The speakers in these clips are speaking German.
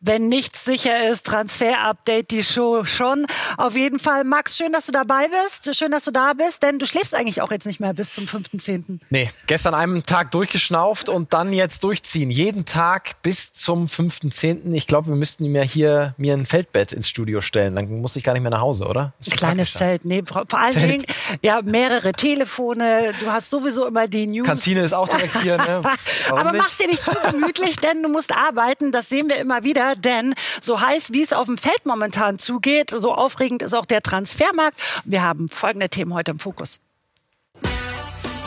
Wenn nichts sicher ist, Transfer-Update, die Show schon. Auf jeden Fall, Max, schön, dass du dabei bist. Schön, dass du da bist, denn du schläfst eigentlich auch jetzt nicht mehr bis zum 5.10. Nee, gestern einen Tag durchgeschnauft und dann jetzt durchziehen. Jeden Tag bis zum 5.10. Ich glaube, wir müssten mir hier mir ein Feldbett ins Studio stellen. Dann muss ich gar nicht mehr nach Hause, oder? Ein kleines Zelt. Nee, vor allen Zelt. Dingen, ja, mehrere Telefone. Du hast sowieso immer die News. Kantine ist auch direkt hier, ne? Aber nicht? mach's dir nicht zu gemütlich, denn du musst arbeiten. Das sehen wir immer wieder denn so heiß, wie es auf dem Feld momentan zugeht, so aufregend ist auch der Transfermarkt. Wir haben folgende Themen heute im Fokus.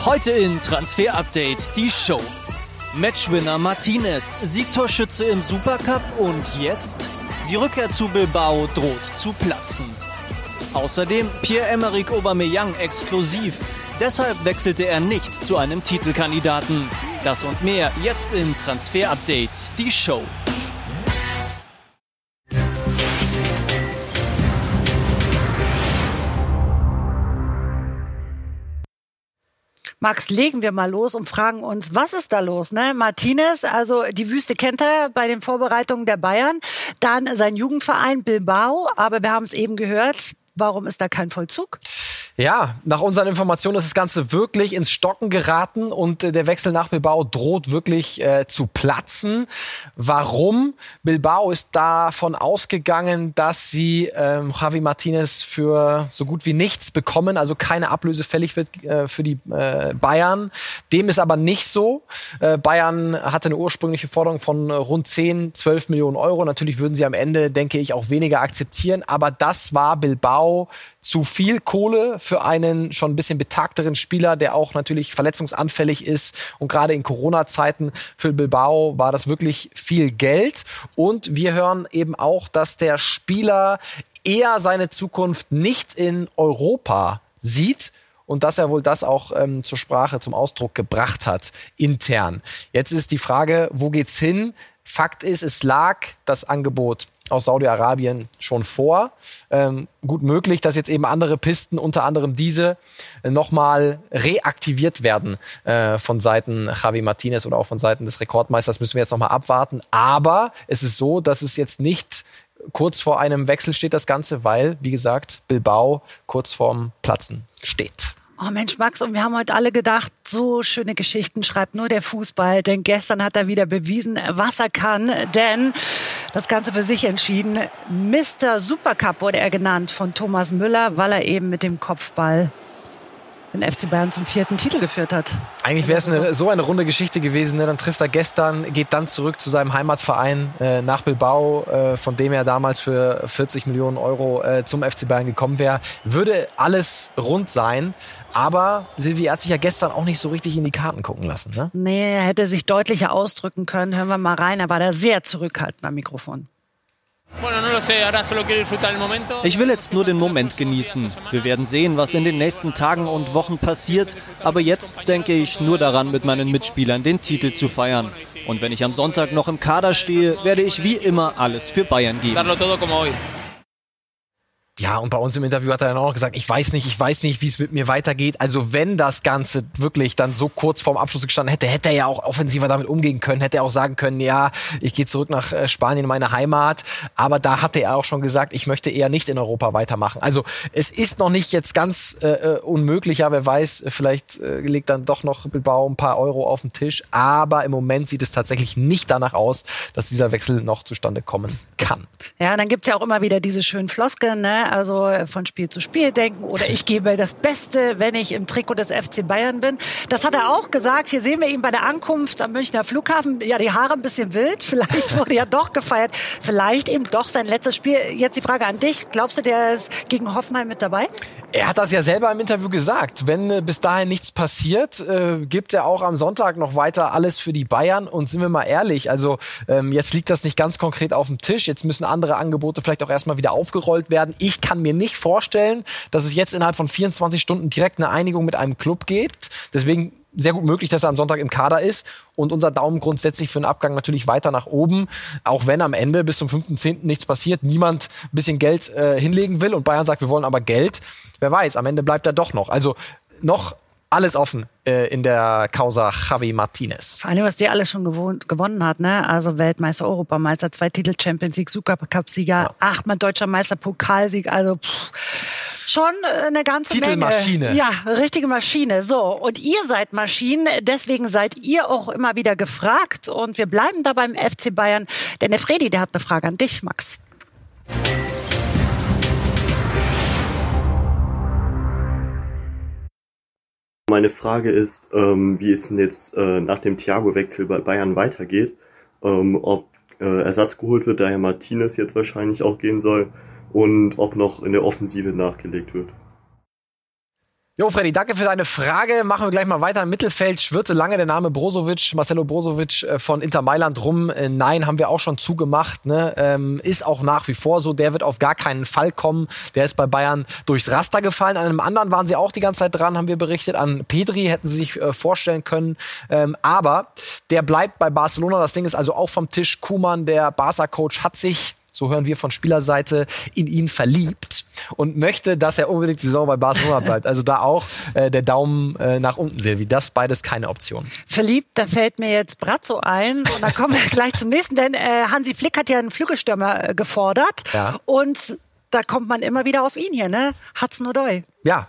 Heute in Transfer Update die Show. Matchwinner Martinez, Siegtorschütze im Supercup und jetzt die Rückkehr zu Bilbao droht zu platzen. Außerdem Pierre-Emerick Aubameyang exklusiv. Deshalb wechselte er nicht zu einem Titelkandidaten. Das und mehr jetzt in Transfer Update, die Show. Max, legen wir mal los und fragen uns, was ist da los? Ne? Martinez, also die Wüste kennt er bei den Vorbereitungen der Bayern. Dann sein Jugendverein Bilbao, aber wir haben es eben gehört, Warum ist da kein Vollzug? Ja, nach unseren Informationen ist das Ganze wirklich ins Stocken geraten und äh, der Wechsel nach Bilbao droht wirklich äh, zu platzen. Warum? Bilbao ist davon ausgegangen, dass sie ähm, Javi Martinez für so gut wie nichts bekommen, also keine Ablöse fällig wird äh, für die äh, Bayern. Dem ist aber nicht so. Äh, Bayern hatte eine ursprüngliche Forderung von rund 10, 12 Millionen Euro. Natürlich würden sie am Ende, denke ich, auch weniger akzeptieren, aber das war Bilbao Bilbao zu viel Kohle für einen schon ein bisschen betagteren Spieler, der auch natürlich verletzungsanfällig ist. Und gerade in Corona-Zeiten für Bilbao war das wirklich viel Geld. Und wir hören eben auch, dass der Spieler eher seine Zukunft nicht in Europa sieht, und dass er wohl das auch ähm, zur Sprache, zum Ausdruck gebracht hat, intern. Jetzt ist die Frage, wo geht's hin? Fakt ist, es lag das Angebot aus Saudi-Arabien schon vor. Ähm, gut möglich, dass jetzt eben andere Pisten, unter anderem diese, nochmal reaktiviert werden äh, von Seiten Javi Martinez oder auch von Seiten des Rekordmeisters. Müssen wir jetzt nochmal abwarten. Aber es ist so, dass es jetzt nicht kurz vor einem Wechsel steht, das Ganze, weil, wie gesagt, Bilbao kurz vorm Platzen steht. Oh Mensch, Max, und wir haben heute alle gedacht, so schöne Geschichten schreibt nur der Fußball, denn gestern hat er wieder bewiesen, was er kann, denn das Ganze für sich entschieden. Mr. Supercup wurde er genannt von Thomas Müller, weil er eben mit dem Kopfball den FC Bayern zum vierten Titel geführt hat. Eigentlich wäre es eine, so eine runde Geschichte gewesen. Ne? Dann trifft er gestern, geht dann zurück zu seinem Heimatverein äh, nach Bilbao, äh, von dem er damals für 40 Millionen Euro äh, zum FC Bayern gekommen wäre. Würde alles rund sein. Aber Silvi hat sich ja gestern auch nicht so richtig in die Karten gucken lassen. Ne? Nee, er hätte sich deutlicher ausdrücken können. Hören wir mal rein. Er war da sehr zurückhaltend am Mikrofon. Ich will jetzt nur den Moment genießen. Wir werden sehen, was in den nächsten Tagen und Wochen passiert. Aber jetzt denke ich nur daran, mit meinen Mitspielern den Titel zu feiern. Und wenn ich am Sonntag noch im Kader stehe, werde ich wie immer alles für Bayern geben. Ja, und bei uns im Interview hat er dann auch gesagt, ich weiß nicht, ich weiß nicht, wie es mit mir weitergeht. Also wenn das Ganze wirklich dann so kurz vorm Abschluss gestanden hätte, hätte er ja auch offensiver damit umgehen können, hätte er auch sagen können, ja, ich gehe zurück nach äh, Spanien, meine Heimat. Aber da hatte er auch schon gesagt, ich möchte eher nicht in Europa weitermachen. Also es ist noch nicht jetzt ganz äh, äh unmöglich, ja, wer weiß, vielleicht äh, legt dann doch noch Bilbao ein paar Euro auf den Tisch. Aber im Moment sieht es tatsächlich nicht danach aus, dass dieser Wechsel noch zustande kommen kann. Ja, dann gibt's ja auch immer wieder diese schönen Floskeln, ne? Also von Spiel zu Spiel denken oder ich gebe das Beste, wenn ich im Trikot des FC Bayern bin. Das hat er auch gesagt. Hier sehen wir ihn bei der Ankunft am Münchner Flughafen. Ja, die Haare ein bisschen wild. Vielleicht wurde ja doch gefeiert. Vielleicht eben doch sein letztes Spiel. Jetzt die Frage an dich. Glaubst du, der ist gegen Hoffenheim mit dabei? Er hat das ja selber im Interview gesagt. Wenn äh, bis dahin nichts passiert, äh, gibt er auch am Sonntag noch weiter alles für die Bayern. Und sind wir mal ehrlich, also ähm, jetzt liegt das nicht ganz konkret auf dem Tisch. Jetzt müssen andere Angebote vielleicht auch erstmal wieder aufgerollt werden. Ich kann mir nicht vorstellen, dass es jetzt innerhalb von 24 Stunden direkt eine Einigung mit einem Club gibt. Deswegen sehr gut möglich, dass er am Sonntag im Kader ist und unser Daumen grundsätzlich für den Abgang natürlich weiter nach oben, auch wenn am Ende bis zum 5.10. nichts passiert, niemand ein bisschen Geld äh, hinlegen will und Bayern sagt, wir wollen aber Geld. Wer weiß, am Ende bleibt er doch noch. Also noch alles offen äh, in der Causa Javi Martinez. Vor allem, was der alles schon gewohnt, gewonnen hat, ne? Also Weltmeister, Europameister, zwei Titel Champions League, Supercup-Sieger, ja. achtmal deutscher Meister, Pokalsieg, also pff, schon eine ganze Titelmaschine. Menge. Ja, richtige Maschine. So, und ihr seid Maschinen, deswegen seid ihr auch immer wieder gefragt und wir bleiben da beim FC Bayern, denn der Fredi, der hat eine Frage an dich, Max. Meine Frage ist, ähm, wie es denn jetzt äh, nach dem Thiago-Wechsel bei Bayern weitergeht. Ähm, ob äh, Ersatz geholt wird, daher Martinez jetzt wahrscheinlich auch gehen soll und ob noch in der Offensive nachgelegt wird. Jo, Freddy, danke für deine Frage. Machen wir gleich mal weiter. Im Mittelfeld schwirrte lange der Name Brozovic, Marcelo Brozovic äh, von Inter Mailand rum. Äh, nein, haben wir auch schon zugemacht. Ne? Ähm, ist auch nach wie vor so. Der wird auf gar keinen Fall kommen. Der ist bei Bayern durchs Raster gefallen. An einem anderen waren sie auch die ganze Zeit dran, haben wir berichtet. An Pedri hätten sie sich äh, vorstellen können. Ähm, aber der bleibt bei Barcelona. Das Ding ist also auch vom Tisch. Kuman, der Barca-Coach, hat sich so hören wir von Spielerseite, in ihn verliebt und möchte, dass er unbedingt die Saison bei Barcelona bleibt. Also da auch äh, der Daumen äh, nach unten, Silvi. Das beides keine Option. Verliebt, da fällt mir jetzt Brazzo ein und da kommen wir gleich zum nächsten, denn äh, Hansi Flick hat ja einen Flügelstürmer äh, gefordert Ja. und da kommt man immer wieder auf ihn hier, ne? Hat's nur doi. Ja,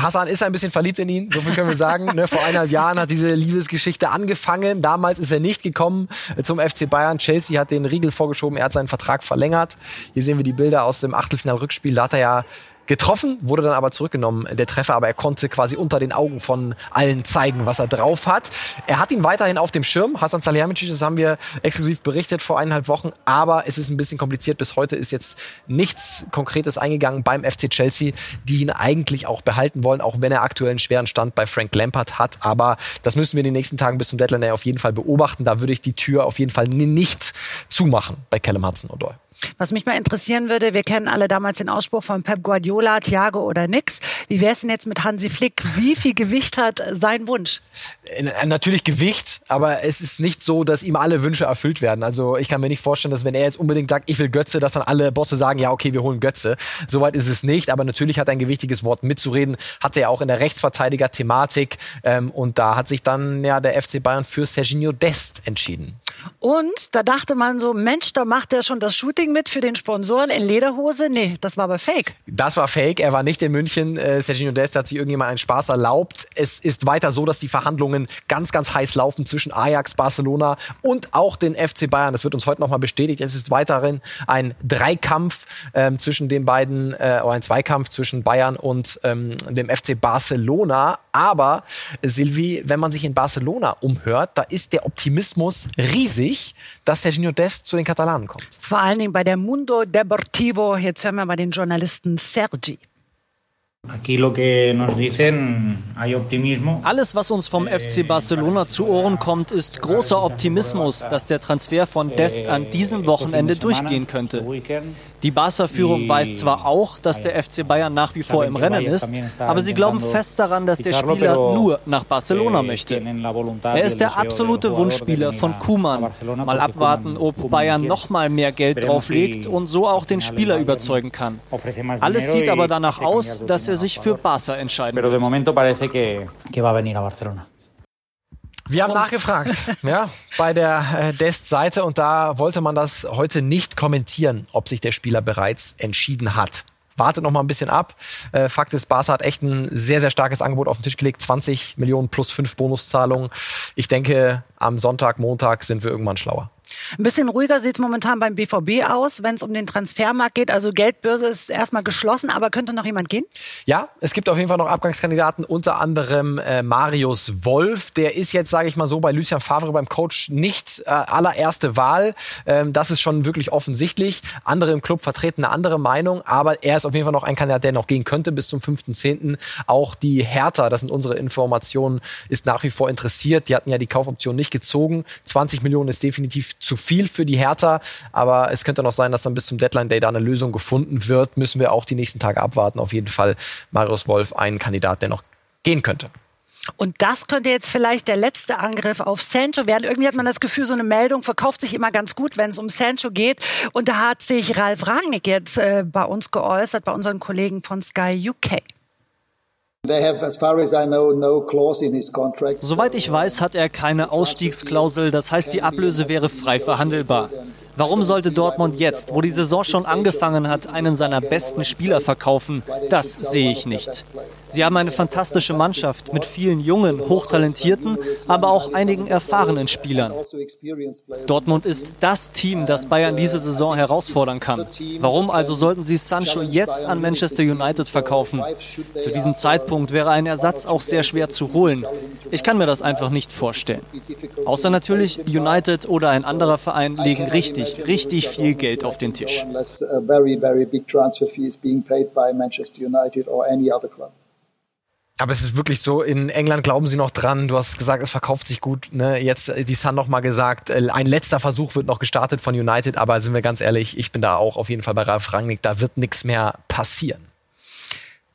Hassan ist ein bisschen verliebt in ihn, so viel können wir sagen. ne? Vor eineinhalb Jahren hat diese Liebesgeschichte angefangen. Damals ist er nicht gekommen zum FC Bayern. Chelsea hat den Riegel vorgeschoben, er hat seinen Vertrag verlängert. Hier sehen wir die Bilder aus dem Achtelfinal-Rückspiel. Da hat er ja getroffen, wurde dann aber zurückgenommen, der Treffer, aber er konnte quasi unter den Augen von allen zeigen, was er drauf hat. Er hat ihn weiterhin auf dem Schirm, Hasan Salihamidzic, das haben wir exklusiv berichtet vor eineinhalb Wochen, aber es ist ein bisschen kompliziert. Bis heute ist jetzt nichts Konkretes eingegangen beim FC Chelsea, die ihn eigentlich auch behalten wollen, auch wenn er aktuell einen schweren Stand bei Frank Lampard hat. Aber das müssen wir in den nächsten Tagen bis zum Deadline auf jeden Fall beobachten. Da würde ich die Tür auf jeden Fall nicht zumachen bei Callum Hudson-Odoi. Was mich mal interessieren würde, wir kennen alle damals den Ausspruch von Pep Guardiola, Thiago oder nix. Wie wäre es denn jetzt mit Hansi Flick? Wie viel Gewicht hat sein Wunsch? Äh, Natürlich Gewicht, aber es ist nicht so, dass ihm alle Wünsche erfüllt werden. Also ich kann mir nicht vorstellen, dass wenn er jetzt unbedingt sagt, ich will Götze, dass dann alle Bosse sagen, ja okay, wir holen Götze. Soweit ist es nicht, aber natürlich hat er ein gewichtiges Wort mitzureden. Hatte er auch in der Rechtsverteidiger-Thematik ähm, und da hat sich dann ja der FC Bayern für Serginho Dest entschieden. Und da dachte man so, Mensch, da macht er schon das Shooting mit für den Sponsoren in Lederhose. Nee, das war aber fake. Das war fake. Er war nicht in München. Äh, Serginho Dest hat sich irgendjemand einen Spaß erlaubt. Es ist weiter so, dass die Verhandlungen ganz, ganz heiß laufen zwischen Ajax, Barcelona und auch den FC Bayern. Das wird uns heute nochmal bestätigt. Es ist weiterhin ein Dreikampf ähm, zwischen den beiden, äh, oder ein Zweikampf zwischen Bayern und ähm, dem FC Barcelona. Aber Silvi, wenn man sich in Barcelona umhört, da ist der Optimismus riesig, dass Serginho Dest zu den Katalanen kommt. Vor allen Dingen bei der Mundo Deportivo. Jetzt hören wir mal den Journalisten Sergi. Optimismo. Alles, was uns vom FC Barcelona zu Ohren kommt, ist großer Optimismus, dass der Transfer von Dest an diesem Wochenende durchgehen könnte. Die Barca-Führung weiß zwar auch, dass der FC Bayern nach wie vor im Rennen ist, aber sie glauben fest daran, dass der Spieler nur nach Barcelona möchte. Er ist der absolute Wunschspieler von Kuman. Mal abwarten, ob Bayern noch mal mehr Geld drauflegt und so auch den Spieler überzeugen kann. Alles sieht aber danach aus, dass er sich für Barca entscheiden wird. Wir haben nachgefragt, ja, bei der äh, Dest-Seite und da wollte man das heute nicht kommentieren, ob sich der Spieler bereits entschieden hat. Wartet noch mal ein bisschen ab. Äh, Fakt ist, Barca hat echt ein sehr, sehr starkes Angebot auf den Tisch gelegt. 20 Millionen plus 5 Bonuszahlungen. Ich denke, am Sonntag, Montag sind wir irgendwann schlauer. Ein bisschen ruhiger sieht es momentan beim BVB aus, wenn es um den Transfermarkt geht. Also Geldbörse ist erstmal geschlossen, aber könnte noch jemand gehen? Ja, es gibt auf jeden Fall noch Abgangskandidaten, unter anderem äh, Marius Wolf. Der ist jetzt, sage ich mal so, bei Lucien Favre beim Coach nicht äh, allererste Wahl. Ähm, das ist schon wirklich offensichtlich. Andere im Club vertreten eine andere Meinung, aber er ist auf jeden Fall noch ein Kandidat, der noch gehen könnte bis zum 5.10. Auch die Hertha, das sind unsere Informationen, ist nach wie vor interessiert. Die hatten ja die Kaufoption nicht gezogen. 20 Millionen ist definitiv zu viel für die Hertha, aber es könnte noch sein, dass dann bis zum Deadline Day da eine Lösung gefunden wird. Müssen wir auch die nächsten Tage abwarten. Auf jeden Fall Marius Wolf, ein Kandidat, der noch gehen könnte. Und das könnte jetzt vielleicht der letzte Angriff auf Sancho werden. Irgendwie hat man das Gefühl, so eine Meldung verkauft sich immer ganz gut, wenn es um Sancho geht. Und da hat sich Ralf Rangnick jetzt äh, bei uns geäußert, bei unseren Kollegen von Sky UK. Soweit ich weiß, hat er keine Ausstiegsklausel, das heißt, die Ablöse wäre frei verhandelbar. Warum sollte Dortmund jetzt, wo die Saison schon angefangen hat, einen seiner besten Spieler verkaufen? Das sehe ich nicht. Sie haben eine fantastische Mannschaft mit vielen jungen, hochtalentierten, aber auch einigen erfahrenen Spielern. Dortmund ist das Team, das Bayern diese Saison herausfordern kann. Warum also sollten sie Sancho jetzt an Manchester United verkaufen? Zu diesem Zeitpunkt wäre ein Ersatz auch sehr schwer zu holen. Ich kann mir das einfach nicht vorstellen. Außer natürlich United oder ein anderer Verein legen richtig richtig, richtig viel Geld auf den Tisch. Aber es ist wirklich so, in England glauben sie noch dran. Du hast gesagt, es verkauft sich gut. Ne? Jetzt äh, die Sun noch mal gesagt, äh, ein letzter Versuch wird noch gestartet von United. Aber sind wir ganz ehrlich, ich bin da auch auf jeden Fall bei Ralf Rangnick. Da wird nichts mehr passieren.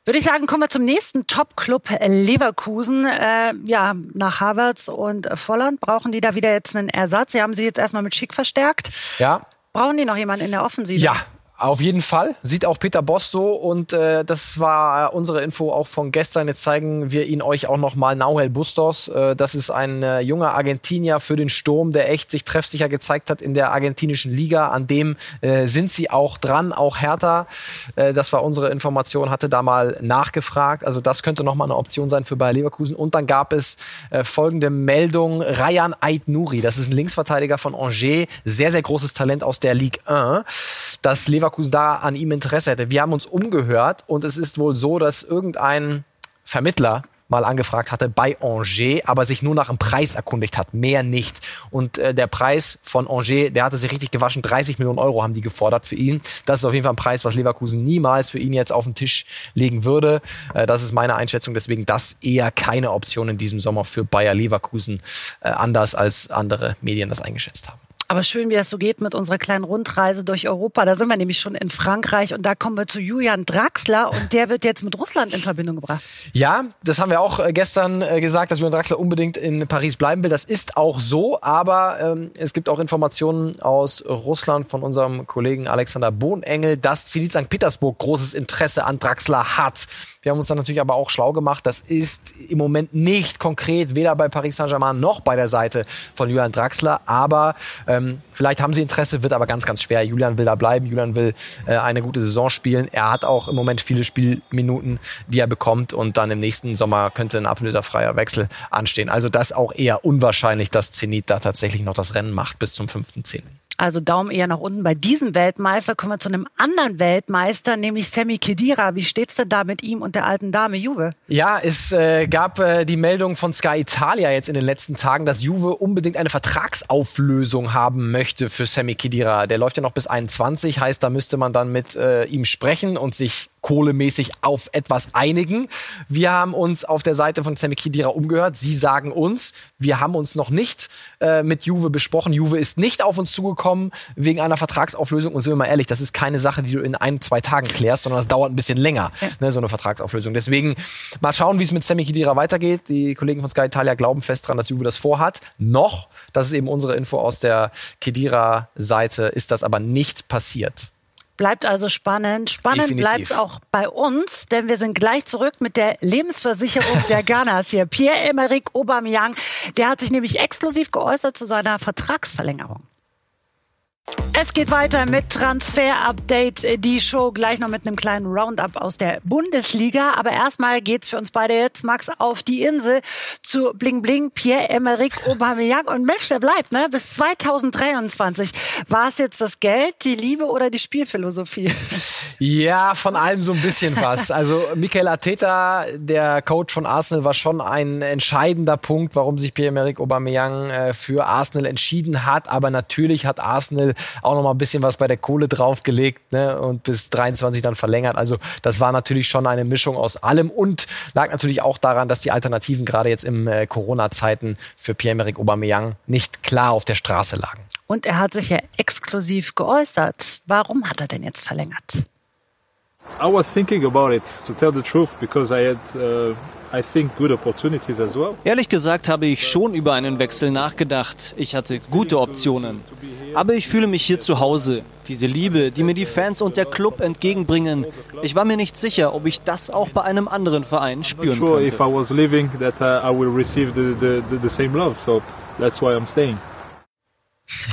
Würde ich sagen, kommen wir zum nächsten Top-Club Leverkusen. Äh, ja, nach Havertz und Volland brauchen die da wieder jetzt einen Ersatz. Sie haben sie jetzt erstmal mit Schick verstärkt. Ja. Brauchen die noch jemanden in der Offensive? Ja, auf jeden Fall. Sieht auch Peter Boss so. Und äh, das war unsere Info auch von gestern. Jetzt zeigen wir ihn euch auch nochmal. Nauhel Bustos. Äh, das ist ein äh, junger Argentinier für den Sturm, der echt sich treffsicher gezeigt hat in der argentinischen Liga. An dem äh, sind sie auch dran, auch Hertha. Äh, das war unsere Information, hatte da mal nachgefragt. Also das könnte nochmal eine Option sein für Bayer Leverkusen. Und dann gab es äh, folgende Meldung. Rayan Ait Nuri, das ist ein Linksverteidiger von Angers. Sehr, sehr großes Talent aus der Ligue 1. Das Leverkusen Leverkusen da an ihm Interesse hätte. Wir haben uns umgehört und es ist wohl so, dass irgendein Vermittler mal angefragt hatte bei Angers, aber sich nur nach dem Preis erkundigt hat, mehr nicht. Und äh, der Preis von Angers, der hatte sich richtig gewaschen, 30 Millionen Euro haben die gefordert für ihn. Das ist auf jeden Fall ein Preis, was Leverkusen niemals für ihn jetzt auf den Tisch legen würde. Äh, das ist meine Einschätzung, deswegen das eher keine Option in diesem Sommer für Bayer Leverkusen, äh, anders als andere Medien das eingeschätzt haben. Aber schön, wie das so geht mit unserer kleinen Rundreise durch Europa. Da sind wir nämlich schon in Frankreich und da kommen wir zu Julian Draxler und der wird jetzt mit Russland in Verbindung gebracht. Ja, das haben wir auch äh, gestern äh, gesagt, dass Julian Draxler unbedingt in Paris bleiben will. Das ist auch so, aber ähm, es gibt auch Informationen aus Russland von unserem Kollegen Alexander Bohnengel, dass Zenit St. Petersburg großes Interesse an Draxler hat. Wir haben uns dann natürlich aber auch schlau gemacht. Das ist im Moment nicht konkret, weder bei Paris Saint-Germain noch bei der Seite von Julian Draxler. Aber ähm, vielleicht haben sie Interesse, wird aber ganz, ganz schwer. Julian will da bleiben. Julian will äh, eine gute Saison spielen. Er hat auch im Moment viele Spielminuten, die er bekommt. Und dann im nächsten Sommer könnte ein ablöserfreier Wechsel anstehen. Also das auch eher unwahrscheinlich, dass Zenit da tatsächlich noch das Rennen macht bis zum 5.10. Also Daumen eher nach unten bei diesem Weltmeister. Kommen wir zu einem anderen Weltmeister, nämlich Sammy Kedira. Wie steht's denn da mit ihm und der alten Dame Juve? Ja, es äh, gab äh, die Meldung von Sky Italia jetzt in den letzten Tagen, dass Juve unbedingt eine Vertragsauflösung haben möchte für Sammy Kedira. Der läuft ja noch bis 21, heißt, da müsste man dann mit äh, ihm sprechen und sich kohlemäßig auf etwas einigen. Wir haben uns auf der Seite von Sammy Khedira umgehört. Sie sagen uns, wir haben uns noch nicht äh, mit Juve besprochen. Juve ist nicht auf uns zugekommen wegen einer Vertragsauflösung. Und sind wir mal ehrlich, das ist keine Sache, die du in ein, zwei Tagen klärst, sondern das dauert ein bisschen länger, ja. ne, so eine Vertragsauflösung. Deswegen mal schauen, wie es mit Sammy Khedira weitergeht. Die Kollegen von Sky Italia glauben fest daran, dass Juve das vorhat. Noch, das ist eben unsere Info aus der Khedira-Seite, ist das aber nicht passiert. Bleibt also spannend. Spannend bleibt es auch bei uns, denn wir sind gleich zurück mit der Lebensversicherung der Ghanas hier. Pierre-Emerick Aubameyang, der hat sich nämlich exklusiv geäußert zu seiner Vertragsverlängerung. Es geht weiter mit Transfer Update, die Show gleich noch mit einem kleinen Roundup aus der Bundesliga. Aber erstmal geht's für uns beide jetzt, Max, auf die Insel zu Bling Bling, Pierre-Emerick Aubameyang. Und Mensch, der bleibt, ne? Bis 2023. War es jetzt das Geld, die Liebe oder die Spielphilosophie? Ja, von allem so ein bisschen was. Also Michael Arteta, der Coach von Arsenal, war schon ein entscheidender Punkt, warum sich Pierre-Emerick Aubameyang äh, für Arsenal entschieden hat. Aber natürlich hat Arsenal auch noch mal ein bisschen was bei der Kohle draufgelegt ne, und bis 23 dann verlängert. Also das war natürlich schon eine Mischung aus allem und lag natürlich auch daran, dass die Alternativen gerade jetzt im äh, Corona-Zeiten für Pierre-Emerick Aubameyang nicht klar auf der Straße lagen. Und er hat sich ja exklusiv geäußert. Warum hat er denn jetzt verlängert? I was thinking about it, to tell the truth, because I had uh, Ehrlich gesagt habe ich schon über einen Wechsel nachgedacht. Ich hatte gute Optionen. Aber ich fühle mich hier zu Hause. Diese Liebe, die mir die Fans und der Club entgegenbringen. Ich war mir nicht sicher, ob ich das auch bei einem anderen Verein spüren könnte.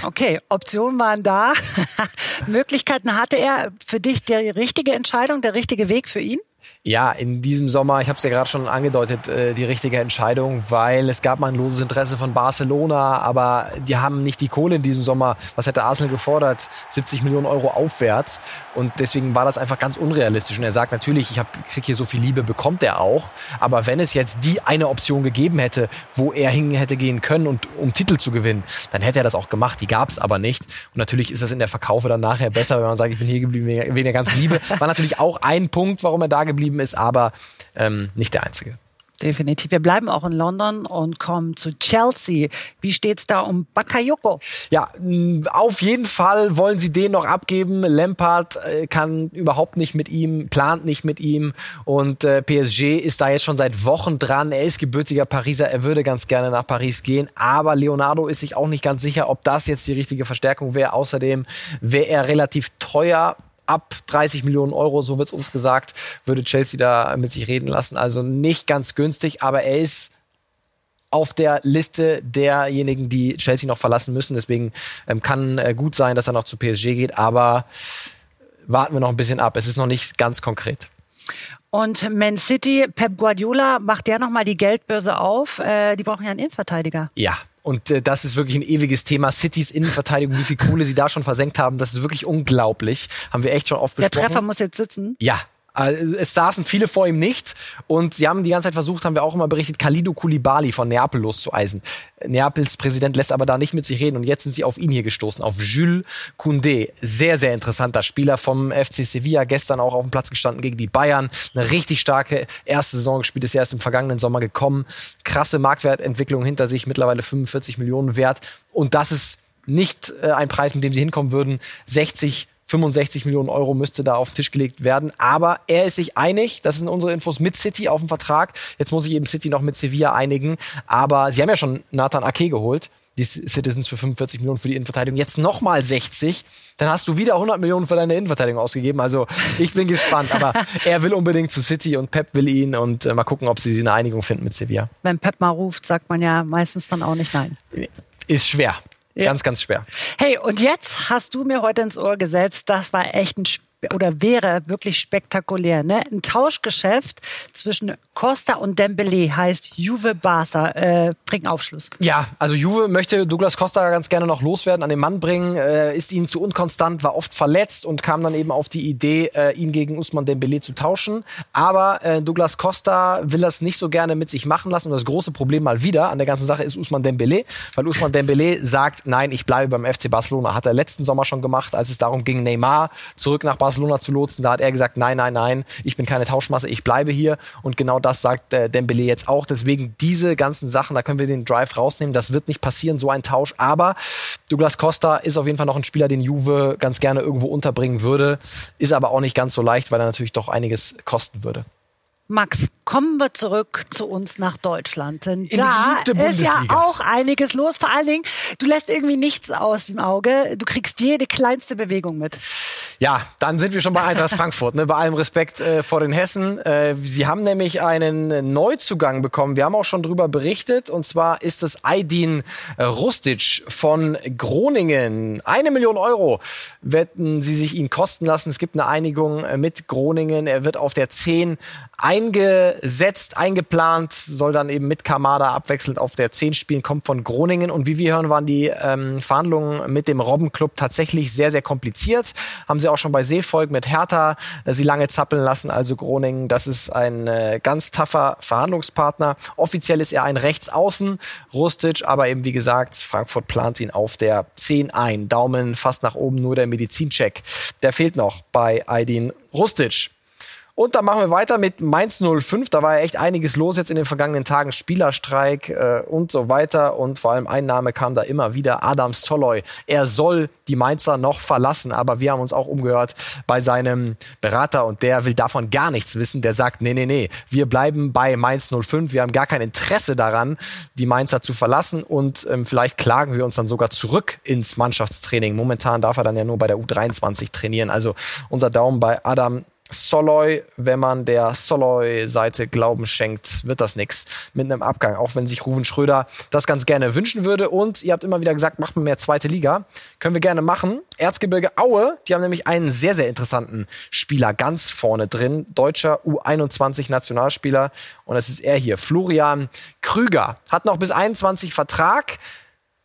Okay, Optionen waren da. Möglichkeiten hatte er. Für dich die richtige Entscheidung, der richtige Weg für ihn? Ja, in diesem Sommer, ich habe es ja gerade schon angedeutet, äh, die richtige Entscheidung, weil es gab mal ein loses Interesse von Barcelona, aber die haben nicht die Kohle in diesem Sommer. Was hätte Arsenal gefordert? 70 Millionen Euro aufwärts. Und deswegen war das einfach ganz unrealistisch. Und er sagt natürlich, ich kriege hier so viel Liebe, bekommt er auch. Aber wenn es jetzt die eine Option gegeben hätte, wo er hin hätte gehen können und um Titel zu gewinnen, dann hätte er das auch gemacht. Die gab es aber nicht. Und natürlich ist das in der Verkaufe dann nachher besser, wenn man sagt, ich bin hier geblieben wegen der ganzen Liebe. War natürlich auch ein Punkt, warum er da geblieben ist, aber ähm, nicht der einzige. Definitiv. Wir bleiben auch in London und kommen zu Chelsea. Wie steht's da um Bakayoko? Ja, auf jeden Fall wollen sie den noch abgeben. Lampard äh, kann überhaupt nicht mit ihm, plant nicht mit ihm und äh, PSG ist da jetzt schon seit Wochen dran. Er ist gebürtiger Pariser, er würde ganz gerne nach Paris gehen, aber Leonardo ist sich auch nicht ganz sicher, ob das jetzt die richtige Verstärkung wäre. Außerdem wäre er relativ teuer ab 30 Millionen Euro, so wird es uns gesagt, würde Chelsea da mit sich reden lassen. Also nicht ganz günstig, aber er ist auf der Liste derjenigen, die Chelsea noch verlassen müssen. Deswegen ähm, kann äh, gut sein, dass er noch zu PSG geht, aber warten wir noch ein bisschen ab. Es ist noch nicht ganz konkret. Und Man City, Pep Guardiola, macht ja nochmal die Geldbörse auf. Äh, die brauchen ja einen Innenverteidiger. Ja, und äh, das ist wirklich ein ewiges Thema. Cities Innenverteidigung, wie viel Kohle sie da schon versenkt haben, das ist wirklich unglaublich. Haben wir echt schon oft besprochen. Der Treffer muss jetzt sitzen. Ja, es saßen viele vor ihm nicht und sie haben die ganze Zeit versucht, haben wir auch immer berichtet, Khalidou Koulibaly von Neapel loszueisen. Neapels Präsident lässt aber da nicht mit sich reden und jetzt sind sie auf ihn hier gestoßen, auf Jules Koundé. Sehr, sehr interessanter Spieler vom FC Sevilla, gestern auch auf dem Platz gestanden gegen die Bayern. Eine richtig starke erste Saison gespielt, ist erst im vergangenen Sommer gekommen. Krasse Marktwertentwicklung hinter sich, mittlerweile 45 Millionen wert und das ist nicht äh, ein Preis, mit dem sie hinkommen würden. 60 65 Millionen Euro müsste da auf den Tisch gelegt werden. Aber er ist sich einig, das sind unsere Infos mit City auf dem Vertrag. Jetzt muss sich eben City noch mit Sevilla einigen. Aber sie haben ja schon Nathan Ake geholt, die Citizens für 45 Millionen für die Innenverteidigung. Jetzt nochmal 60. Dann hast du wieder 100 Millionen für deine Innenverteidigung ausgegeben. Also ich bin gespannt. Aber er will unbedingt zu City und Pep will ihn. Und äh, mal gucken, ob sie eine Einigung finden mit Sevilla. Wenn Pep mal ruft, sagt man ja meistens dann auch nicht nein. Ist schwer. Ja. Ganz, ganz schwer. Hey, und jetzt hast du mir heute ins Ohr gesetzt, das war echt ein oder wäre wirklich spektakulär. Ne? Ein Tauschgeschäft zwischen Costa und Dembele heißt Juve Barca. Äh, bring Aufschluss. Ja, also Juve möchte Douglas Costa ganz gerne noch loswerden, an den Mann bringen, äh, ist ihnen zu unkonstant, war oft verletzt und kam dann eben auf die Idee, äh, ihn gegen Usman Dembele zu tauschen. Aber äh, Douglas Costa will das nicht so gerne mit sich machen lassen. Und das große Problem mal wieder an der ganzen Sache ist Usman Dembele, weil Usman Dembele sagt, nein, ich bleibe beim FC Barcelona. Hat er letzten Sommer schon gemacht, als es darum ging, Neymar zurück nach Barcelona Barcelona zu lotsen. Da hat er gesagt, nein, nein, nein, ich bin keine Tauschmasse, ich bleibe hier. Und genau das sagt äh, Dembele jetzt auch. Deswegen diese ganzen Sachen, da können wir den Drive rausnehmen. Das wird nicht passieren, so ein Tausch. Aber Douglas Costa ist auf jeden Fall noch ein Spieler, den Juve ganz gerne irgendwo unterbringen würde. Ist aber auch nicht ganz so leicht, weil er natürlich doch einiges kosten würde. Max, kommen wir zurück zu uns nach Deutschland. Denn In da ist ja auch einiges los. Vor allen Dingen, du lässt irgendwie nichts aus dem Auge. Du kriegst jede kleinste Bewegung mit. Ja, dann sind wir schon bei Eintracht Frankfurt. Ne? Bei allem Respekt äh, vor den Hessen. Äh, sie haben nämlich einen Neuzugang bekommen. Wir haben auch schon darüber berichtet. Und zwar ist es Aydin Rustic von Groningen. Eine Million Euro werden sie sich ihn kosten lassen. Es gibt eine Einigung äh, mit Groningen. Er wird auf der 10 eingesetzt, eingeplant, soll dann eben mit Kamada abwechselnd auf der 10 spielen, kommt von Groningen. Und wie wir hören, waren die ähm, Verhandlungen mit dem Robbenclub tatsächlich sehr, sehr kompliziert. Haben sie auch schon bei Seevolk mit Hertha äh, sie lange zappeln lassen. Also Groningen, das ist ein äh, ganz taffer Verhandlungspartner. Offiziell ist er ein Rechtsaußen, Rustic, aber eben wie gesagt, Frankfurt plant ihn auf der 10 ein. Daumen fast nach oben, nur der Medizincheck. Der fehlt noch bei Aydin Rustic. Und dann machen wir weiter mit Mainz 05. Da war ja echt einiges los jetzt in den vergangenen Tagen. Spielerstreik äh, und so weiter. Und vor allem ein Name kam da immer wieder. Adam Soloy. Er soll die Mainzer noch verlassen. Aber wir haben uns auch umgehört bei seinem Berater und der will davon gar nichts wissen. Der sagt, nee, nee, nee, wir bleiben bei Mainz 05. Wir haben gar kein Interesse daran, die Mainzer zu verlassen. Und ähm, vielleicht klagen wir uns dann sogar zurück ins Mannschaftstraining. Momentan darf er dann ja nur bei der U23 trainieren. Also unser Daumen bei Adam Soloy, wenn man der Soloy-Seite Glauben schenkt, wird das nichts mit einem Abgang, auch wenn sich Ruven Schröder das ganz gerne wünschen würde. Und ihr habt immer wieder gesagt, macht mir mehr zweite Liga. Können wir gerne machen. Erzgebirge Aue, die haben nämlich einen sehr, sehr interessanten Spieler ganz vorne drin. Deutscher U21-Nationalspieler. Und es ist er hier, Florian Krüger. Hat noch bis 21 Vertrag.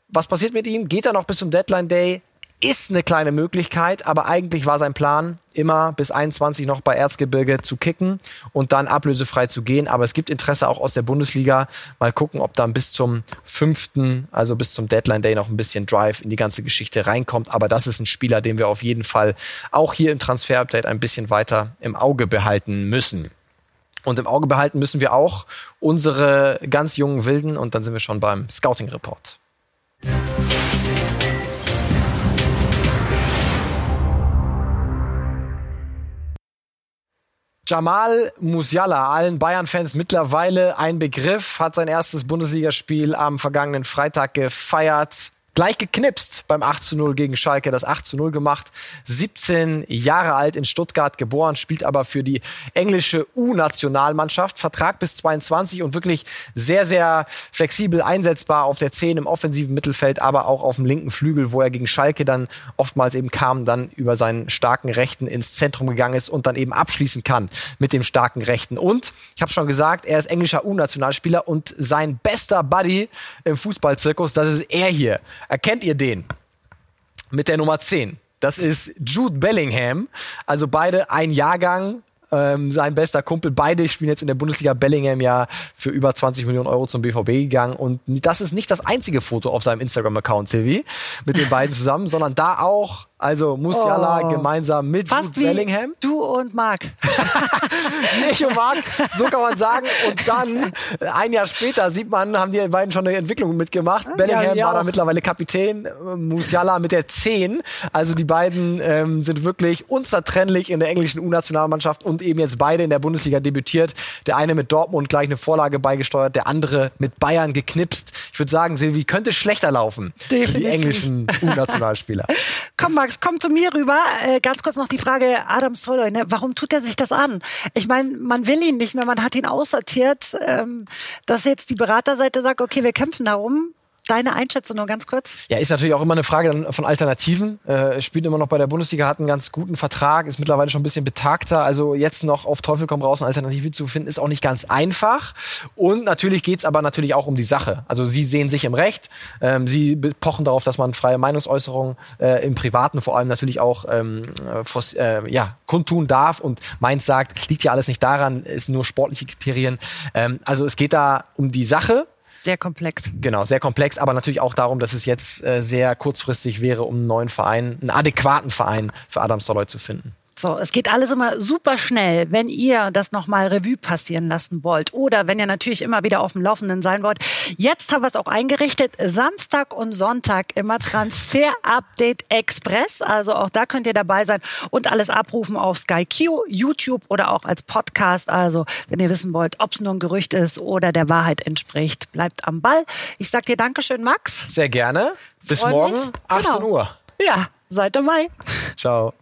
Was passiert mit ihm? Geht er noch bis zum Deadline Day? Ist eine kleine Möglichkeit, aber eigentlich war sein Plan, immer bis 21 noch bei Erzgebirge zu kicken und dann ablösefrei zu gehen. Aber es gibt Interesse auch aus der Bundesliga. Mal gucken, ob dann bis zum 5., also bis zum Deadline Day noch ein bisschen Drive in die ganze Geschichte reinkommt. Aber das ist ein Spieler, den wir auf jeden Fall auch hier im Transfer-Update ein bisschen weiter im Auge behalten müssen. Und im Auge behalten müssen wir auch unsere ganz jungen Wilden und dann sind wir schon beim Scouting-Report. Jamal Musiala, allen Bayern-Fans mittlerweile ein Begriff, hat sein erstes Bundesligaspiel am vergangenen Freitag gefeiert gleich geknipst beim 8 zu 0 gegen Schalke, das 8 zu 0 gemacht. 17 Jahre alt in Stuttgart geboren, spielt aber für die englische U-Nationalmannschaft. Vertrag bis 22 und wirklich sehr, sehr flexibel einsetzbar auf der 10 im offensiven Mittelfeld, aber auch auf dem linken Flügel, wo er gegen Schalke dann oftmals eben kam, dann über seinen starken Rechten ins Zentrum gegangen ist und dann eben abschließen kann mit dem starken Rechten. Und ich habe schon gesagt, er ist englischer U-Nationalspieler und sein bester Buddy im Fußballzirkus, das ist er hier. Erkennt ihr den? Mit der Nummer 10. Das ist Jude Bellingham. Also beide ein Jahrgang, ähm, sein bester Kumpel. Beide spielen jetzt in der Bundesliga. Bellingham ja für über 20 Millionen Euro zum BVB gegangen. Und das ist nicht das einzige Foto auf seinem Instagram-Account, Silvi, mit den beiden zusammen, sondern da auch also Musiala oh. gemeinsam mit Fast Jude Bellingham. du und Marc. ich und Marc, so kann man sagen. Und dann, ein Jahr später, sieht man, haben die beiden schon eine Entwicklung mitgemacht. Bellingham ja, ja war da mittlerweile Kapitän, Musiala mit der 10. Also die beiden ähm, sind wirklich unzertrennlich in der englischen U-Nationalmannschaft und eben jetzt beide in der Bundesliga debütiert. Der eine mit Dortmund gleich eine Vorlage beigesteuert, der andere mit Bayern geknipst. Ich würde sagen, Silvi, könnte schlechter laufen Definitiv. für die englischen U-Nationalspieler. Komm, Max, komm zu mir rüber. Äh, ganz kurz noch die Frage, Adam Soloy, ne? warum tut er sich das an? Ich meine, man will ihn nicht mehr, man hat ihn aussortiert. Ähm, dass jetzt die Beraterseite sagt, okay, wir kämpfen darum, Deine Einschätzung nur ganz kurz? Ja, ist natürlich auch immer eine Frage von Alternativen. Äh, spielt immer noch bei der Bundesliga, hat einen ganz guten Vertrag, ist mittlerweile schon ein bisschen betagter. Also jetzt noch auf Teufel komm raus eine Alternative zu finden, ist auch nicht ganz einfach. Und natürlich geht's aber natürlich auch um die Sache. Also sie sehen sich im Recht. Ähm, sie pochen darauf, dass man freie Meinungsäußerung äh, im Privaten vor allem natürlich auch ähm, äh, ja, kundtun darf. Und Mainz sagt, liegt ja alles nicht daran, ist nur sportliche Kriterien. Ähm, also es geht da um die Sache sehr komplex. Genau, sehr komplex, aber natürlich auch darum, dass es jetzt äh, sehr kurzfristig wäre, um einen neuen Verein, einen adäquaten Verein für Adam Soloy zu finden. So, es geht alles immer super schnell. Wenn ihr das nochmal Revue passieren lassen wollt oder wenn ihr natürlich immer wieder auf dem Laufenden sein wollt. Jetzt haben wir es auch eingerichtet. Samstag und Sonntag immer Transfer Update Express. Also auch da könnt ihr dabei sein und alles abrufen auf Sky Q, YouTube oder auch als Podcast. Also wenn ihr wissen wollt, ob es nur ein Gerücht ist oder der Wahrheit entspricht, bleibt am Ball. Ich sag dir Dankeschön, Max. Sehr gerne. Bis Freu morgen, mich. 18 genau. Uhr. Ja, seid dabei. Ciao.